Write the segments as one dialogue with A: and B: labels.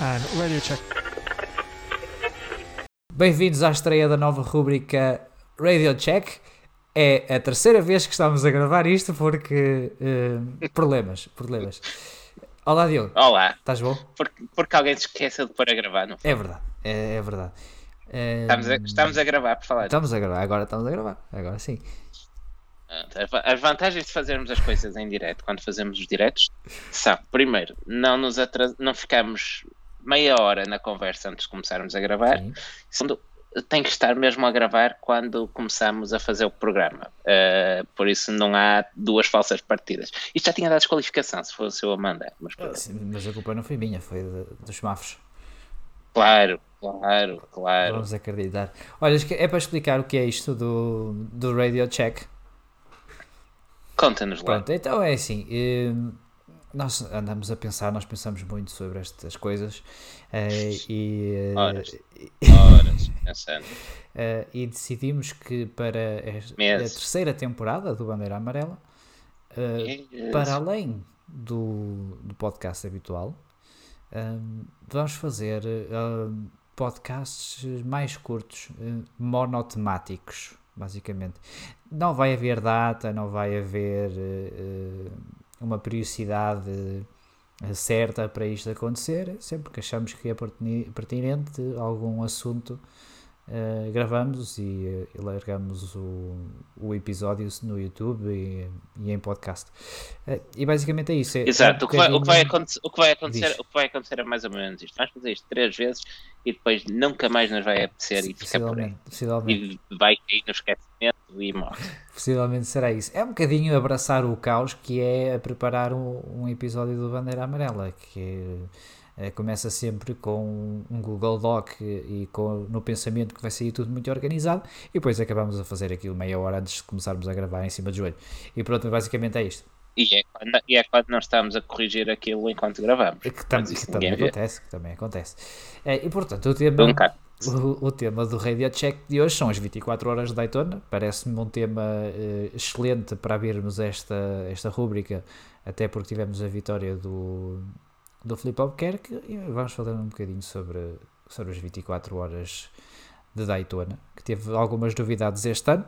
A: And radio check.
B: Bem-vindos à estreia da nova rúbrica Radio Check. É a terceira vez que estamos a gravar isto porque eh, problemas, problemas. Olá Diogo,
C: Olá,
B: estás bom?
C: porque, porque alguém se esqueceu de pôr a gravar, não foi?
B: É verdade, é, é verdade. Eh,
C: Estamos, a, estamos a gravar, por falar.
B: estamos a gravar, agora estamos a gravar, agora sim.
C: As vantagens de fazermos as coisas em direto, quando fazemos os diretos, são, primeiro, não nos atras... não ficamos meia hora na conversa antes de começarmos a gravar.
B: Sim.
C: Segundo, tem que estar mesmo a gravar quando começamos a fazer o programa. Uh, por isso não há duas falsas partidas. Isto já tinha dado desqualificação, se fosse eu a mandar. Mas pronto.
B: Sim, Mas a culpa não foi minha, foi dos semáforos.
C: claro, claro, claro.
B: Vamos acreditar. Olha, é para explicar o que é isto do, do Radio Check.
C: Conta-nos lá.
B: Pronto, então é assim. eh, nós andamos a pensar, nós pensamos muito sobre estas coisas eh, e, eh,
C: Horas. Horas, pensando.
B: eh, e decidimos que para a
C: Meses.
B: terceira temporada do Bandeira Amarela,
C: Yes.
B: para além do, do podcast habitual, hum, vamos fazer hum, podcasts mais curtos, monotemáticos, basicamente. Não vai haver data, não vai haver uma periodicidade eh, certa para isto acontecer. Sempre que achamos que é pertinente algum assunto, eh, gravamos e, eh, e largamos o, o episódio no YouTube e, e em podcast. Eh, e basicamente é isso. É,
C: Exato,
B: é um
C: o, que vai, o, que vai acontecer, o, que vai acontecer,
B: Diz.
C: o que vai acontecer é mais ou menos isto. Vamos fazer isto três vezes e depois nunca mais nos vai apetecer e fica por aí. E vai cair no esquecimento e morre.
B: possivelmente será isso. É um bocadinho abraçar o caos que é preparar um, um episódio do Bandeira Amarela, que eh, começa sempre com um Google Doc e com, no pensamento que vai sair tudo muito organizado e depois acabamos a fazer aquilo meia hora antes de começarmos a gravar em cima do joelho. E pronto, basicamente é isto.
C: E é, quando, e é quando nós estamos a corrigir aquilo enquanto gravamos.
B: Que, tam- que também
C: vê.
B: acontece, que também acontece. Eh, e portanto, o tema,
C: Um
B: o, o tema do Radio Check de hoje são as 24 horas de Daytona. Parece-me um tema eh, excelente para abrirmos esta, esta rúbrica, até porque tivemos a vitória do, do Flip Albuquerque e vamos falar um bocadinho sobre, sobre as 24 horas de Daytona, que teve algumas novidades este ano.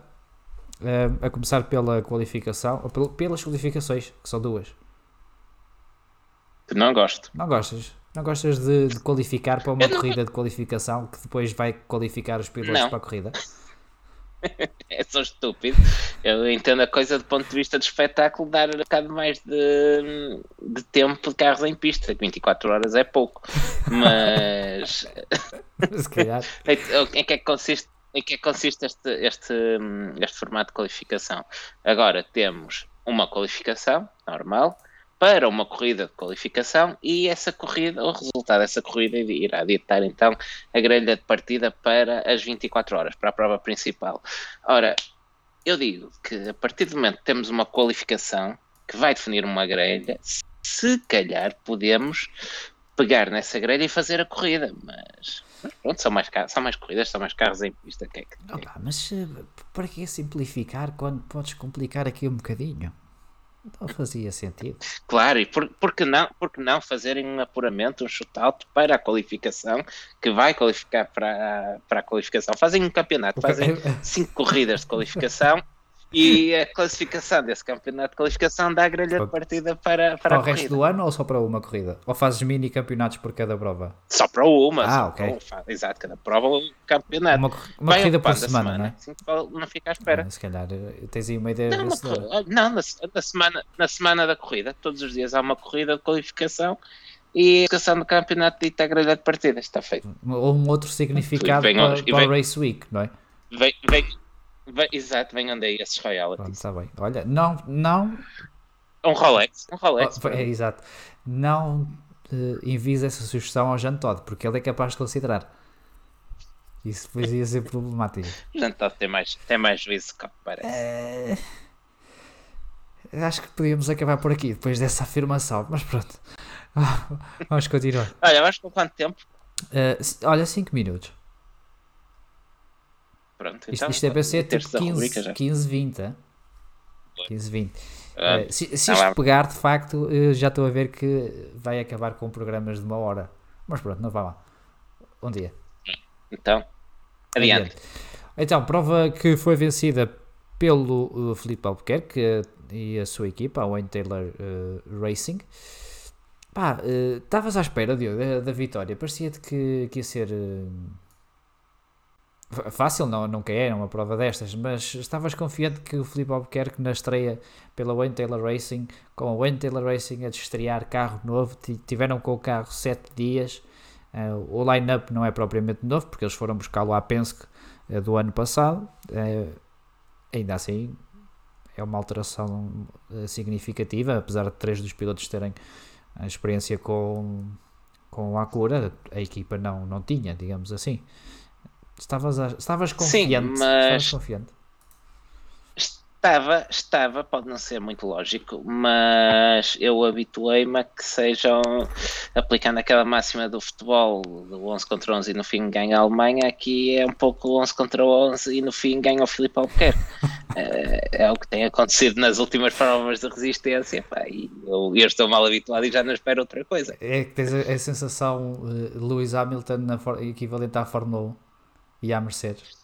B: Eh, a começar pela qualificação, ou pel- pelas qualificações, que são duas.
C: Não gosto.
B: Não gostas? Não gostas de, de qualificar para uma
C: não-
B: corrida de qualificação que depois vai qualificar os pilotos
C: Não.
B: para a corrida?
C: É só estúpido. Eu entendo a coisa do ponto de vista de espetáculo, dar um bocado mais de, de tempo de carros em pista. 24 horas é pouco. Mas
B: Se calhar.
C: Em que é que consiste, em que é que consiste este, este, hum, este formato de qualificação? Agora temos uma qualificação normal para uma corrida de qualificação e essa corrida, o resultado dessa corrida irá ditar então a grelha de partida para as 24 horas, para a prova principal. Ora, eu digo que a partir do momento que temos uma qualificação que vai definir uma grelha, se calhar podemos pegar nessa grelha e fazer a corrida, mas, pronto, são mais, são mais corridas, são mais carros em pista. Que é que,
B: Opa, mas eh, para que simplificar quando podes complicar aqui um bocadinho? Não fazia sentido.
C: Claro, e por, por, que não, por que não fazerem um apuramento, um shootout para a qualificação, que vai qualificar para, para a qualificação? Fazem um campeonato, fazem cinco corridas de qualificação e a classificação desse campeonato de qualificação dá a grelha de partida para, para
B: Para o resto do ano ou só para uma corrida? Ou fazes mini campeonatos por cada prova?
C: Só para uma.
B: Ah, ok.
C: uma. Exato, cada prova um campeonato.
B: Uma, uma
C: Vai
B: corrida por
C: ocupando a
B: semana, não é?
C: Assim não fica à espera.
B: Ah, Se calhar eh, tens aí uma ideia
C: Não, na,
B: vencedora.
C: não na, na semana, na semana da corrida, todos os dias há uma corrida de qualificação e a qualificação do campeonato dita a grelha de partida. Está feito.
B: Ou um outro significado
C: Vem-
B: para,
C: e
B: para
C: vem-
B: o Race Week, não é?
C: Vem, vem, vem, exato, venham daí esses royalties.
B: está bem. Olha, não, não
C: Um Rolex, um Rolex.
B: Oh, é, exato. Não eh, envies essa sugestão ao Jean Todt, porque ele é capaz de considerar. Isso depois ia ser problemático.
C: Portanto, tem mais, tem mais juízo que parece.
B: Eh, acho que podíamos acabar por aqui depois dessa afirmação, mas pronto. Vamos continuar.
C: Olha, vais com quanto tempo?
B: S- olha, 5 minutos.
C: Pronto,
B: Isto,
C: então.
B: isto é para ser tipo
C: da rubrica
B: 15,
C: já.
B: 15 20. hein? 15, 20.
C: Ah,
B: Eh, se se
C: tá
B: isto pegar, de facto, já estou a ver que vai acabar com programas de uma hora. Mas pronto, não vai lá. Um dia.
C: Então, adiante. adiante.
B: Então, prova que foi vencida pelo uh, Felipe Albuquerque e a sua equipa, a Wayne Taylor uh, Racing. Pá, estavas uh, à espera, Diogo, da, da vitória. Parecia-te que, que ia ser uh, fácil, não, nunca é uma prova destas, mas estavas confiante que o Felipe Albuquerque na estreia pela Wayne Taylor Racing, com a Wayne Taylor Racing a estrear carro novo, tiveram com o carro 7 dias. Uh, o line-up não é propriamente novo, porque eles foram buscá-lo à Penske do ano passado. ainda assim, é uma alteração significativa, apesar de três dos pilotos terem a experiência com, com a cura, a equipa não, não tinha, digamos assim. Estavas, a, estavas confiante?
C: Sim, mas... Estavas confiante? Estava, estava, pode não ser muito lógico, mas eu habituei-me a que sejam, aplicando aquela máxima do futebol, do 11 contra 11 e no fim ganha a Alemanha, aqui é um pouco 11 contra 11 e no fim ganha o Filipe Albuquerque. é, é o que tem acontecido nas últimas provas de resistência, pá, e eu, eu, estou mal habituado e já não espero outra coisa.
B: É que tens a, a sensação uh, Lewis Hamilton na equivalente à Fórmula 1 e à Mercedes.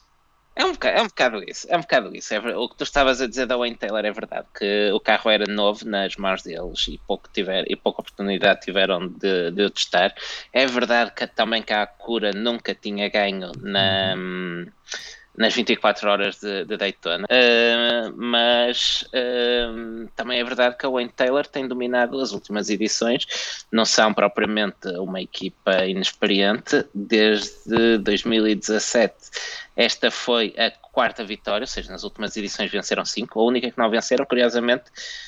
C: É um, bocado, é um bocado isso, é um bocado isso. É, o que tu estavas a dizer da Wayne Taylor é verdade, que o carro era novo nas mãos deles e pouco, tiver, e pouca oportunidade tiveram de, de o testar. É verdade que também que a Cura nunca tinha ganho na. Uhum nas 24 horas de, de Daytona. Uh, mas uh, também é verdade que a Wayne Taylor tem dominado as últimas edições, não são propriamente uma equipa inexperiente. Desde 2017, esta foi a quarta vitória, ou seja, nas últimas edições venceram cinco. A única que não venceram, curiosamente,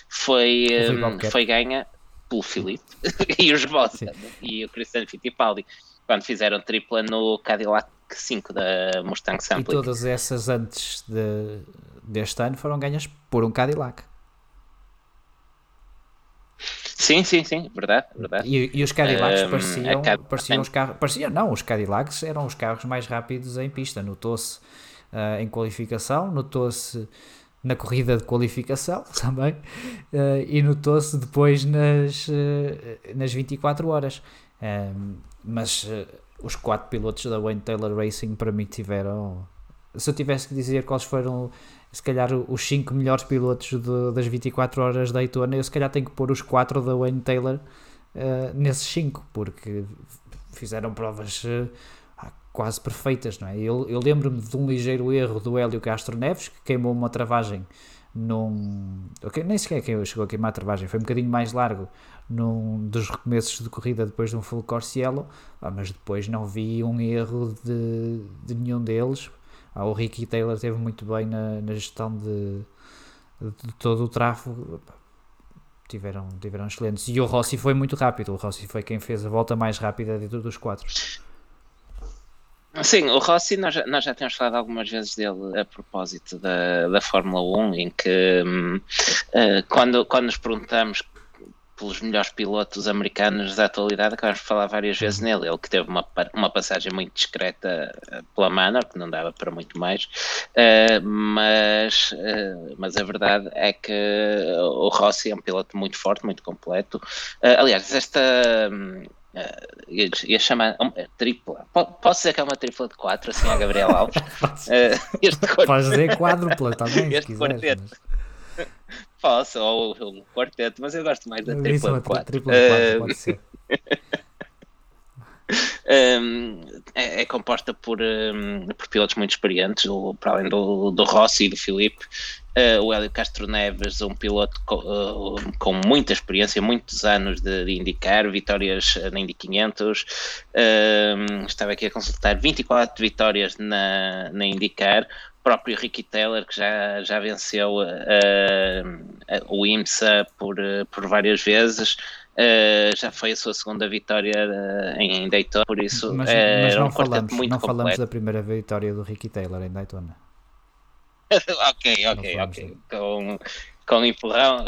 C: foi, um, foi ganha pelo Filipe e os Bottas e o Cristiano Fittipaldi quando fizeram tripla no Cadillac 5 da Mustang Sampling.
B: E todas essas antes de, deste ano foram ganhas por um Cadillac.
C: Sim, sim, sim, verdade, verdade.
B: E, e os Cadillacs um, pareciam, Cad... pareciam os carros, pareciam, não, os Cadillacs eram os carros mais rápidos em pista, notou-se uh, em qualificação, notou-se na corrida de qualificação também, uh, e notou-se depois nas, uh, nas 24 horas. Mas os quatro pilotos da Wayne Taylor Racing para mim tiveram. Se eu tivesse que dizer quais foram, se calhar, os cinco melhores pilotos de, das 24 horas da Daytona, eu se calhar tenho que pôr os quatro da Wayne Taylor uh, nesses cinco, porque fizeram provas uh, quase perfeitas, não é? Eu, eu lembro-me de um ligeiro erro do Hélio Castro Neves, que queimou uma travagem num. Okay, nem sequer que chegou a queimar a travagem, foi um bocadinho mais largo num dos recomeços de corrida depois de um full course yellow, ah, mas depois não vi um erro de, de nenhum deles. Ah, o Ricky Taylor esteve muito bem na, na gestão de, de, todo o tráfego. Tiveram, tiveram excelentes. E o Rossi foi muito rápido. O Rossi foi quem fez a volta mais rápida de todos os quatro.
C: Sim, o Rossi, nós já, nós já temos falado algumas vezes dele a propósito da, da Fórmula 1, em que um, uh, eh, quando, quando nos perguntamos pelos melhores pilotos americanos da atualidade, acabamos de falar várias vezes uhum. nele. Ele que teve uma, uma passagem muito discreta eh, pela Manor, que não dava para muito mais, uh, mas, uh, mas a verdade é que o Rossi é um piloto muito forte, muito completo. Uh, aliás, esta. Uh, ia, ia chamar um, tripla. Posso dizer que é uma tripla de 4, assim, a Gabriel Alves?
B: uh, este Podes dizer quádrupla também.
C: Este quarteto. Posso, ou um quarteto, mas eu gosto mais da tripla de 4. Tripla de 4, uh, pode ser. um, é, é, composta por, um, por pilotos muito experientes, do, para além do, do Rossi e do Filipe. Uh, o Hélio Castro Neves, um piloto com, uh, com muita experiência, muitos anos de, de indicar, vitórias na Indy 500. Uh, estava aqui a consultar 24 vitórias na, na IndyCar. O próprio Ricky Taylor, que já, já venceu o IMSA por, por várias vezes. Uh, já foi a sua segunda vitória uh, em Daytona, por isso
B: mas,
C: é
B: mas não um falamos, muito não completo. falamos da primeira vitória do Ricky Taylor em Daytona.
C: ok, ok, ok. Com, com empurrão.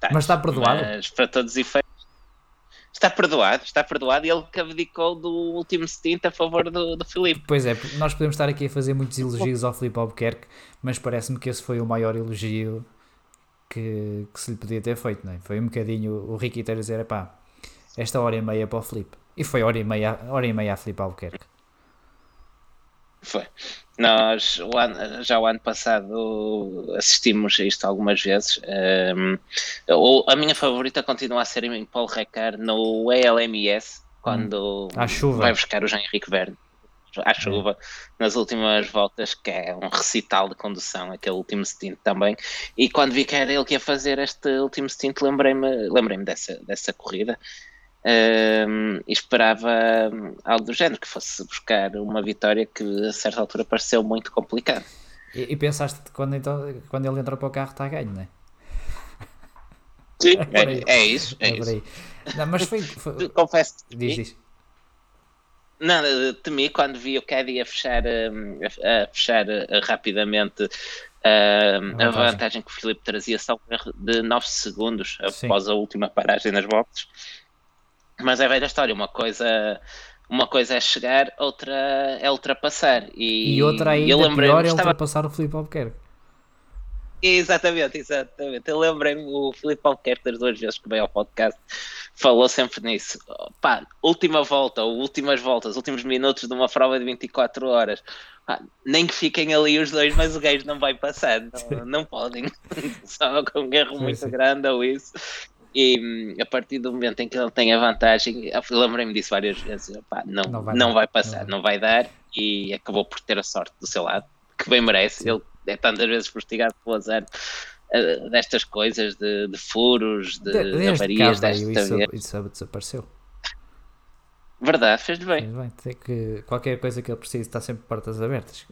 B: Tá, mas está perdoado?
C: Mas para todos os efeitos. Está perdoado, está perdoado e ele que abdicou do último stint a favor do, do Filipe.
B: Pois é, nós podemos estar aqui a fazer muitos elogios ao Filipe Albuquerque, mas parece-me que esse foi o maior elogio que, que se lhe podia ter feito, não é? Foi um bocadinho o Ricky ter a dizer, pá, esta hora e meia para o Felipe. E foi hora e meia, hora e meia a Filipe Albuquerque.
C: Foi. Nós o ano, já o ano passado assistimos a isto algumas vezes. Um, a minha favorita continua a ser em Paul Ricard no ALMS, quando
B: hum,
C: vai buscar o Jean Henrique Verne à chuva nas últimas voltas, que é um recital de condução, aquele último stint também. E quando vi que era ele que ia fazer este último stint, lembrei-me lembrei dessa, dessa corrida. Um, e esperava algo do género, que fosse buscar uma vitória que a certa altura pareceu muito complicada.
B: E, e pensaste que quando, então, quando ele entra para o carro está ganho, não é?
C: Sim, é, é, isso. É, é isso.
B: Não, mas foi, foi...
C: Confesso.
B: Diz, diz.
C: Não, temi quando vi o Caddy a fechar, hum, a, fechar uh, rapidamente uh, a vantagem que o Filipe trazia só de 9 segundos após Sim. a última paragem nas boxes. Mas é velha história, uma coisa, uma coisa é chegar, outra é ultrapassar. E,
B: e outra ainda eu pior é estava... ultrapassar o Filipe Albuquerque.
C: Exatamente, exatamente. Eu lembrei-me, o Filipe Albuquerque, das duas vezes que veio ao podcast, falou sempre nisso. Pá, última volta, ou últimas voltas, últimos minutos de uma prova de 24 horas. Pá, nem que fiquem ali os dois, mas o gajo não vai passar. Não, não podem. Só com um erro muito sim. grande ou isso. E hum, a partir do momento em que ele tem a vantagem, lembrei-me disso várias vezes, pá, não, não, vai, não vai passar, não vai. não vai dar, e acabou por ter a sorte do seu lado, que bem merece. Sim. Ele é tantas vezes postigado pelo azar uh, destas coisas, de, de furos, de, de, de avarias. Desta
B: isso, isso desapareceu.
C: Verdade, fez bem.
B: Fez bem. Tem que, qualquer coisa que ele precise está sempre portas abertas.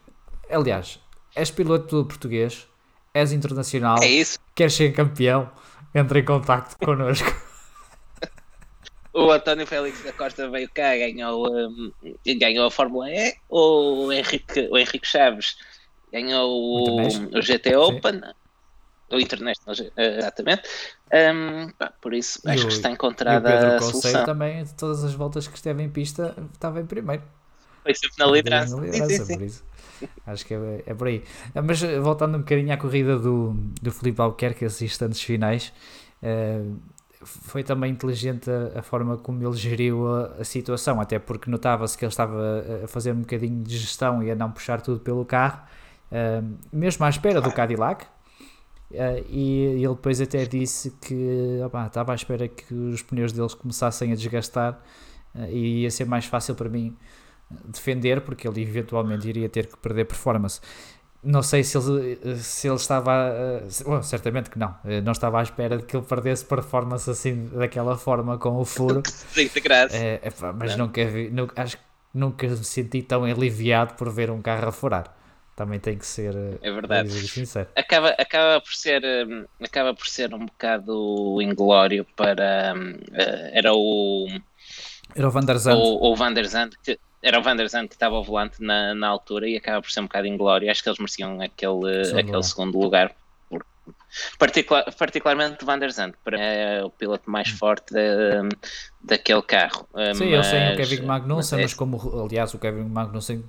B: Aliás, és piloto português, és internacional,
C: é isso.
B: queres ser campeão, entra em contacto connosco.
C: o António Félix da Costa veio cá, ganhou, um, ganhou a Fórmula E, o Henrique, o Henrique Chaves ganhou o, o GT Open, Sim. o International, exatamente. Um, por isso, e acho o, que está encontrada e o Pedro a solução.
B: também, de todas as voltas que esteve em pista, estava em primeiro.
C: Foi sempre na liderança. Na liderança
B: sim, sim, sim. Acho que é, é, por aí. Mas voltando um bocadinho à corrida do, do Felipe Albuquerque, esses instantes finais, uh, foi também inteligente a, a, forma como ele geriu a, a situação, até porque notava-se que ele estava a fazer um bocadinho de gestão e a não puxar tudo pelo carro mesmo à espera do Cadillac. Uh, e ele depois até disse que opa, estava à espera que os pneus deles começassem a desgastar uh, e ia ser mais fácil para mim defender, porque ele eventualmente iria ter que perder performance. Não sei se ele, se ele estava. Uh, certamente que não. não estava à espera de que ele perdesse performance assim, daquela forma, com o furo.
C: Sim, de graça.
B: É, mas não. nunca vi. Nunca, acho que nunca me senti tão aliviado por ver um carro a furar também tem que ser
C: é verdade sincero. acaba acaba por ser hum, acaba por ser um bocado inglório para uh, era o
B: era o Van der Zandt
C: o, o Van der Zandt que era o Van der Zandt que estava ao volante na, na altura e acaba por ser um bocado inglório acho que eles mereciam aquele segundo aquele lugar. segundo lugar Particular, particularmente Van der Zandt, para é o piloto mais hum. forte de, daquele carro.
B: Sim, mas, eu sei o Kevin Magnussen, mas, é... mas como aliás o Kevin Magnussen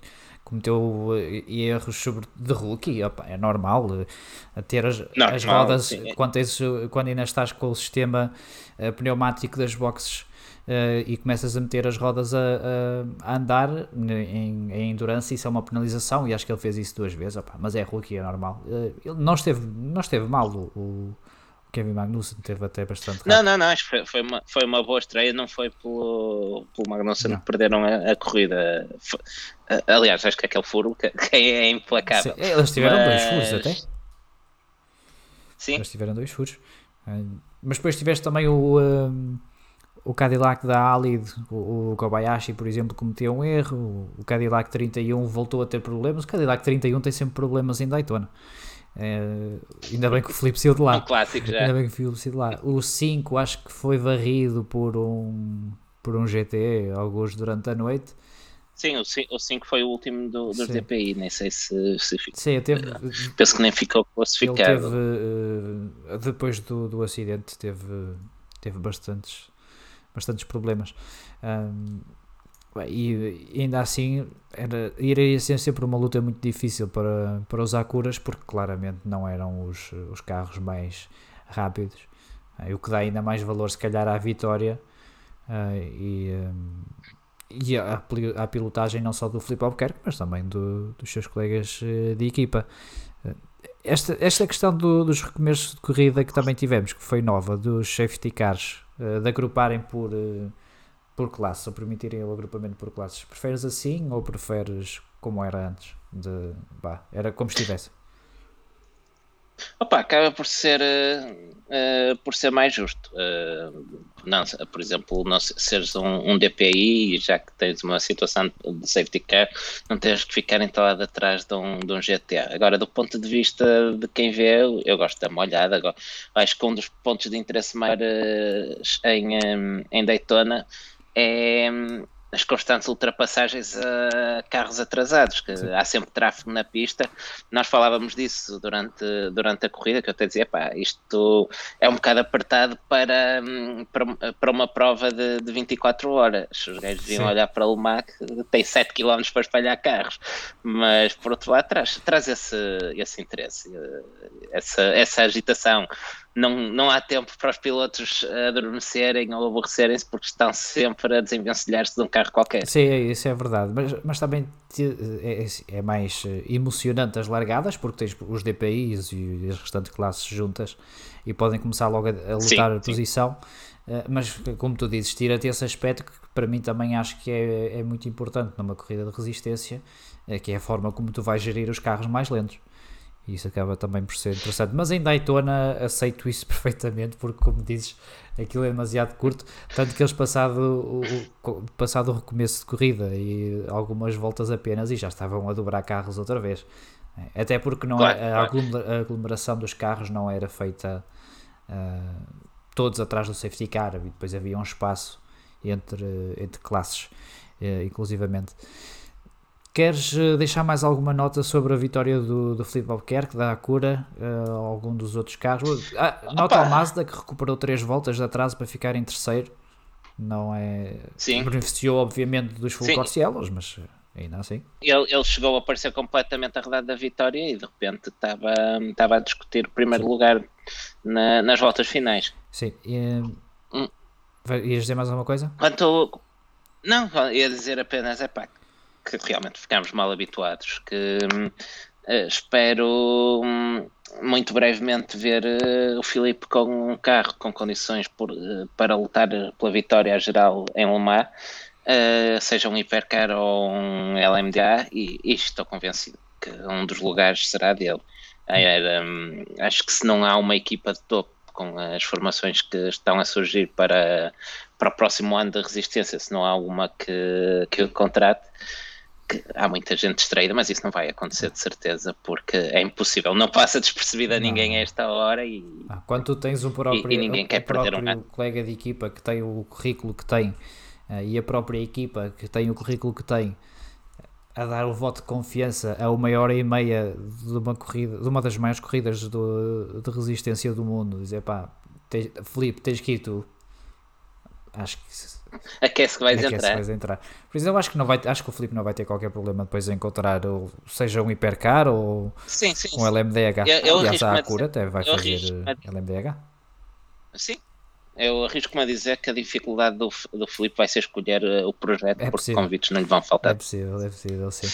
B: cometeu eh, erros sobre de rookie, opa, é normal uh, ter as, normal, as rodas quando, tens, quando ainda estás com o sistema uh, pneumático das boxes uh, e começas a meter as rodas a, a, a andar em, em endurance, isso é uma penalização e acho que ele fez isso duas vezes, opa, mas é rookie, é normal. ele não esteve, não esteve mal o Kevin Magnussen teve até bastante rápido.
C: Não, não, não, acho que foi, foi, uma, foi uma boa estreia, não foi pelo, pelo Magnussen não. que perderam a, a corrida. Foi, aliás, acho que aquele furo que, que é implacável.
B: Sim, eles tiveram Mas... dois furos até. Sim. Eles tiveram dois furos. Mas depois tiveste também o, um, o Cadillac da Alid, o, o, Kobayashi, por exemplo, cometeu um erro. O Cadillac 31 voltou a ter problemas. O Cadillac 31 tem sempre problemas em Daytona. É, ainda bem que o Filipe saiu de lá.
C: Um clássico já.
B: Ainda bem que o Filipe saiu de lá. O 5 acho que foi varrido por um, por um GT, alguns durante a noite.
C: Sim, o 5 foi o último do, do DPI, nem sei se, se
B: Sim, teve,
C: penso que nem ficou classificado.
B: Teve, uh, depois do, do acidente, teve, teve bastantes, bastantes problemas. Um, e ainda assim era, iria ser sempre uma luta muito difícil para, para os Acuras porque claramente não eram os, os carros mais rápidos o que dá ainda mais valor se calhar à vitória uh, e, um, e a, a, pilotagem não só do Filipe Albuquerque, mas também do, dos seus colegas uh, de equipa. Esta, esta questão do, dos recomeços de corrida que também tivemos, que foi nova, dos safety cars, de agruparem por, por classe, ou permitirem o agrupamento por classes, preferes assim ou preferes como era antes? De, bah, era como estivesse.
C: Opa, acaba por ser uh, por ser mais justo. Uh, não, por exemplo, não seres um, um, DPI, já que tens uma situação de safety car, não tens que ficar entalado atrás de um, de um GTA. Agora, do ponto de vista de quem vê, eu gosto da molhada. Agora, acho que um dos pontos de interesse maiores em, em Daytona é as constantes ultrapassagens a carros atrasados, que Sim. há sempre tráfego na pista. Nós falávamos disso durante, durante a corrida, que eu até dizia, pá, isto é um bocado apertado para, para, para uma prova de, de 24 horas. Os gajos deviam olhar para o MAC, tem 7 km para espalhar carros, mas por outro lado traz, traz esse, esse interesse, essa, essa agitação não, não há tempo para os pilotos adormecerem ou aborrecerem-se porque estão sempre a desenvencilhar-se de um carro qualquer.
B: Sim, é, isso é verdade, mas, mas também é, é, mais eh, emocionante as largadas porque tens os DPIs e as restantes classes juntas e podem começar logo a, a lutar sim, a posição. Eh, mas como tu dizes, tira-te esse aspecto que para mim também acho que é, é muito importante numa corrida de resistência, eh, que é a forma como tu vais gerir os carros mais lentos. E isso acaba também por ser interessante. Mas em Daytona aceito isso perfeitamente, porque, como dizes, aquilo é demasiado curto. Tanto que eles, passado o, passado o recomeço de corrida e algumas voltas apenas, e já estavam a dobrar carros outra vez. Até porque não claro, é, a, a aglomeração dos carros não era feita uh, todos atrás do safety car, e depois havia um espaço entre, entre classes, uh, inclusivamente. Queres eh, deixar mais alguma nota sobre a vitória do, do Filipe Albuquerque, da Acura, uh, algum dos outros carros? Ah, nota ao Mazda que recuperou três voltas de atraso para ficar em terceiro. Não é. Sim. Beneficiou, obviamente, dos Full Corcielos, mas ainda assim.
C: Ele, ele chegou a aparecer completamente arredado da vitória e de repente estava, estava a discutir o primeiro Sim. lugar na, nas voltas finais.
B: Sim. E, hum. Ias dizer mais alguma coisa?
C: Quanto. Não, ia dizer apenas, é pá, que realmente ficámos mal habituados, que uh, espero um, muito brevemente ver uh, o Filipe com um carro com condições por, uh, para lutar pela vitória geral em Le Mans, seja um hipercar ou um LMDA, e, e estou convencido que um dos lugares será dele. Um, acho que se não há uma equipa de topo com as formações que estão a surgir para, para o próximo ano da resistência, se não há alguma que, que o contrate, que há muita gente distraída, mas isso não vai acontecer de certeza, porque é impossível, não passa despercebido a ninguém a esta hora e
B: ah, quando tu tens o próprio, e, e ninguém quer perder um colega de equipa que tem o currículo que tem uh, e a própria equipa que tem o currículo que tem a dar o voto de confiança a uma hora e meia de uma corrida, de uma das maiores corridas do, de resistência do mundo, dizer pá, tens, Felipe, tens que ir tu. Acho que
C: Aquece que vais Aquece entrar. Que
B: vais entrar. Por isso eu acho que não vai, acho que o Felipe não vai ter qualquer problema depois em encontrar ou, seja um hipercar ou
C: sim, sim,
B: um LMDH. Eu, eu Aliás, a Acura até vai fazer LMDH.
C: Sim, eu arrisco-me a dizer que a dificuldade do, do Felipe vai ser escolher uh, o projeto, é porque convites não lhe vão faltar.
B: É possível, é possível, sim.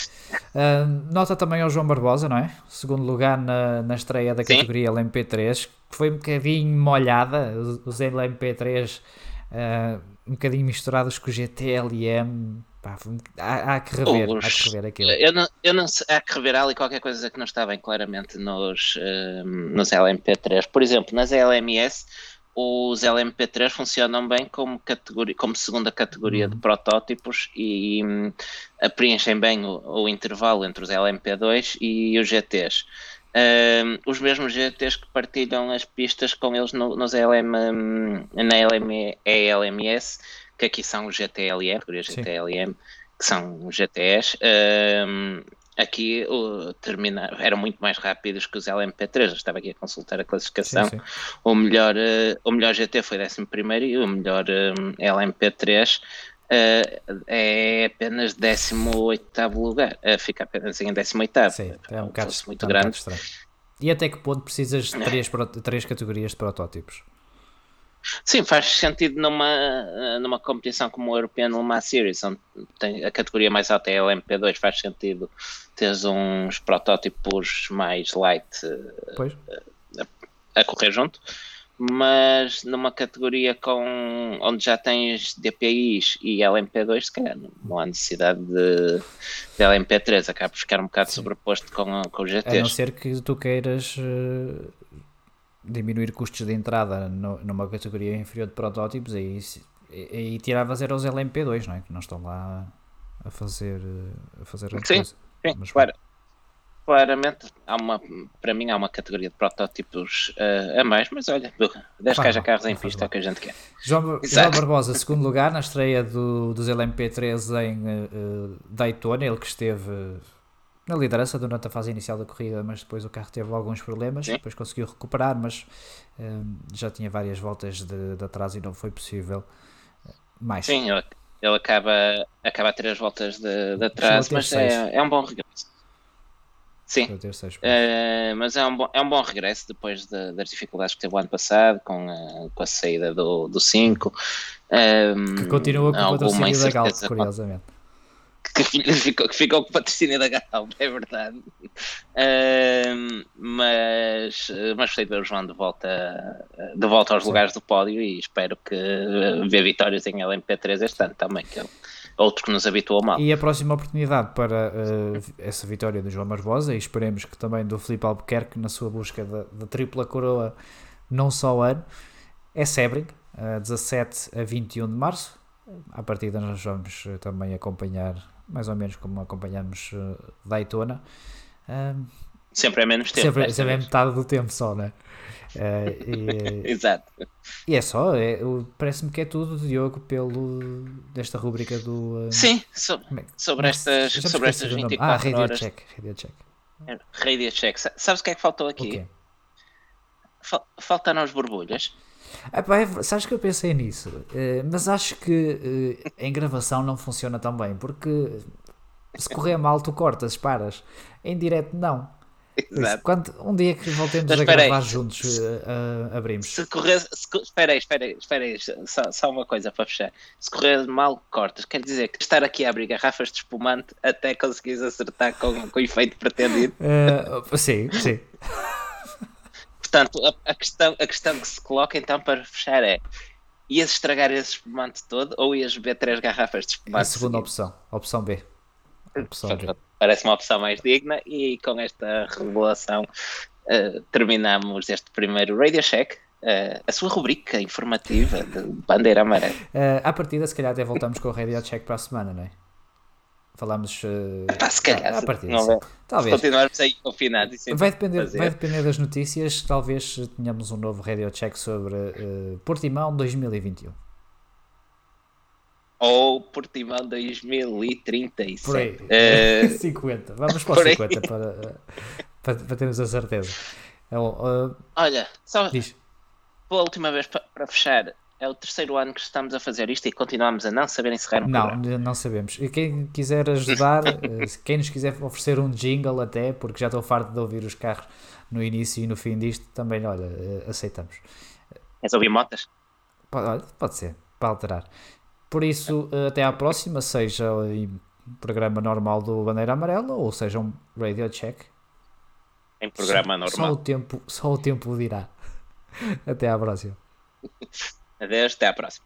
B: Uh, nota também ao João Barbosa, não é? Segundo lugar na, na estreia da categoria LMP3, que foi um bocadinho molhada, os, os LMP3 uh, um bocadinho misturados com o GTLM. Pá, há, há, que rever, Os, há que rever aquilo.
C: Eu não, eu não sei, há que rever ali qualquer coisa que não está bem claramente nos, uh, nos LMP3. Por exemplo, nas LMS, os LMP3 funcionam bem como, categoria, como segunda categoria uhum. de protótipos e um, preenchem bem o, o, intervalo entre os LMP2 e os GTs. Uh, os mesmos GTs que partilham as pistas com eles no, nos LM, um, na LM, ELMS, que aqui são os GTLM, categoria GTLM, que são os GTS. Uh, aqui uh, termina, eram muito mais rápidos que os LMP3. Eu estava aqui a consultar a classificação. Sim, sim. O, melhor, uh, o melhor GT foi 11 e o melhor um, LMP3 uh, é apenas 18 lugar, uh, fica apenas em 18.
B: Sim, é um bocado, muito é um grande. E até que ponto precisas de três, três categorias de protótipos?
C: Sim, faz sentido numa, numa competição como o European Le Mans Series, onde tem a categoria mais alta é a LMP2, faz sentido teres uns protótipos mais light a, a, correr junto. Mas numa categoria com, onde já tens DPIs e LMP2, se calhar não há necessidade de, de LMP3, acaba por ficar um bocado Sim. sobreposto com, com os GTs.
B: A não ser que tu queiras uh, diminuir custos de entrada no, numa categoria inferior de protótipos, aí, aí tiravas era os LMP2, não é? Que não estão lá a fazer, a fazer
C: sim, coisa. Sim, Mas, claro. Claramente, há uma, para mim há uma categoria de protótipos uh, a mais, mas olha, 10 caja carros em pista é o que a gente quer.
B: João, João Barbosa, segundo lugar, na estreia do, dos LMP3 em uh, Daytona, ele que esteve na liderança durante a fase inicial da corrida, mas depois o carro teve alguns problemas, Sim. depois conseguiu recuperar, mas um, já tinha várias voltas de, de atraso e não foi possível mais.
C: Sim, ele, ele acaba, acaba a ter as voltas de, de atraso, mas é, é, um bom regresso. Sim, é, mas é um, bom, é um bom regresso depois de, das dificuldades que teve o ano passado com a, com a saída do 5.
B: Um, que continua com o patrocínio da Galp, curiosamente
C: que ficou, que ficou com o patrocínio da Galp, é verdade. Uh, mas, mas gostei de ver o João de volta, de volta aos Sim. lugares do pódio e espero que ver vitórias em LMP3 este ano também, que é outro que nos habituou mal.
B: E a próxima oportunidade para uh, essa vitória do João Barbosa, e esperemos que também do Filipe Albuquerque na sua busca da, da tripla coroa, não só ano, é Sebring, uh, 17 a 21 de março. À partida nós vamos eh, também acompanhar mais ou menos como acompanhamos uh, Daytona.
C: Uh, sempre é menos tempo.
B: Sempre, sempre é metade do tempo só, né? Uh,
C: e, Exato.
B: E é só, é, parece-me que é tudo, Diogo, pelo, desta rubrica do.
C: Uh, Sim, so, é sobre estas, sobre estas 24 ah,
B: radio
C: horas.
B: Check, radio check.
C: É, radio check. Sabes o que é que faltou aqui? Faltaram as borbulhas.
B: Epá, é, sabes que eu pensei nisso, uh, mas acho que em gravação não funciona tão bem, porque se correr mal tu cortas, paras, em direto não. Exato. Quando, um dia que voltemos a gravar aí. juntos, uh, abrimos.
C: Se correr, se, espera aí, espera aí, espera aí só, só, uma coisa para fechar. Se correr mal, cortas. Quer dizer que estar aqui a abrir garrafas de espumante até conseguires acertar com, com o efeito pretendido.
B: sim, sim.
C: Portanto, a, a, questão, a questão que se coloca então para fechar é: ias estragar esse espumante todo ou ias beber três garrafas de espumante? A
B: segunda opção, opção B.
C: Opção. Parece uma opção mais digna e com esta revelação uh, terminamos este primeiro Radio Check. Uh, a sua rubrica informativa de bandeira amarela.
B: Uh, à partida, se calhar até voltamos com o Radio Check para a semana, não é? Falamos. Uh,
C: ah, se calhar. A partir não. Talvez. Continuarmos aí confinados.
B: Vai depender, vai depender das notícias. Talvez tenhamos um novo radio check sobre uh, Portimão 2021.
C: Ou Portimão 2037.
B: Por aí. Uh... 50. Vamos para os 50 para, para, para, termos a certeza.
C: Uh, Olha, só diz. pela última vez para, para fechar, é o terceiro ano que estamos a fazer isto e continuamos a não saber encerrar um
B: Não,
C: programa.
B: não sabemos. E quem quiser ajudar, eh, quem nos quiser oferecer um jingle até, porque já estou farto de ouvir os carros no início e no fim disto, também, olha, eh, aceitamos.
C: Queres ouvir motas?
B: Pode, pode ser, para alterar. Por isso, eh, até à próxima, seja em programa normal do Bandeira Amarela ou seja um radio check.
C: Em programa
B: só,
C: normal.
B: Só o tempo, só o tempo dirá. Até à próxima.
C: Adeus, até à próxima.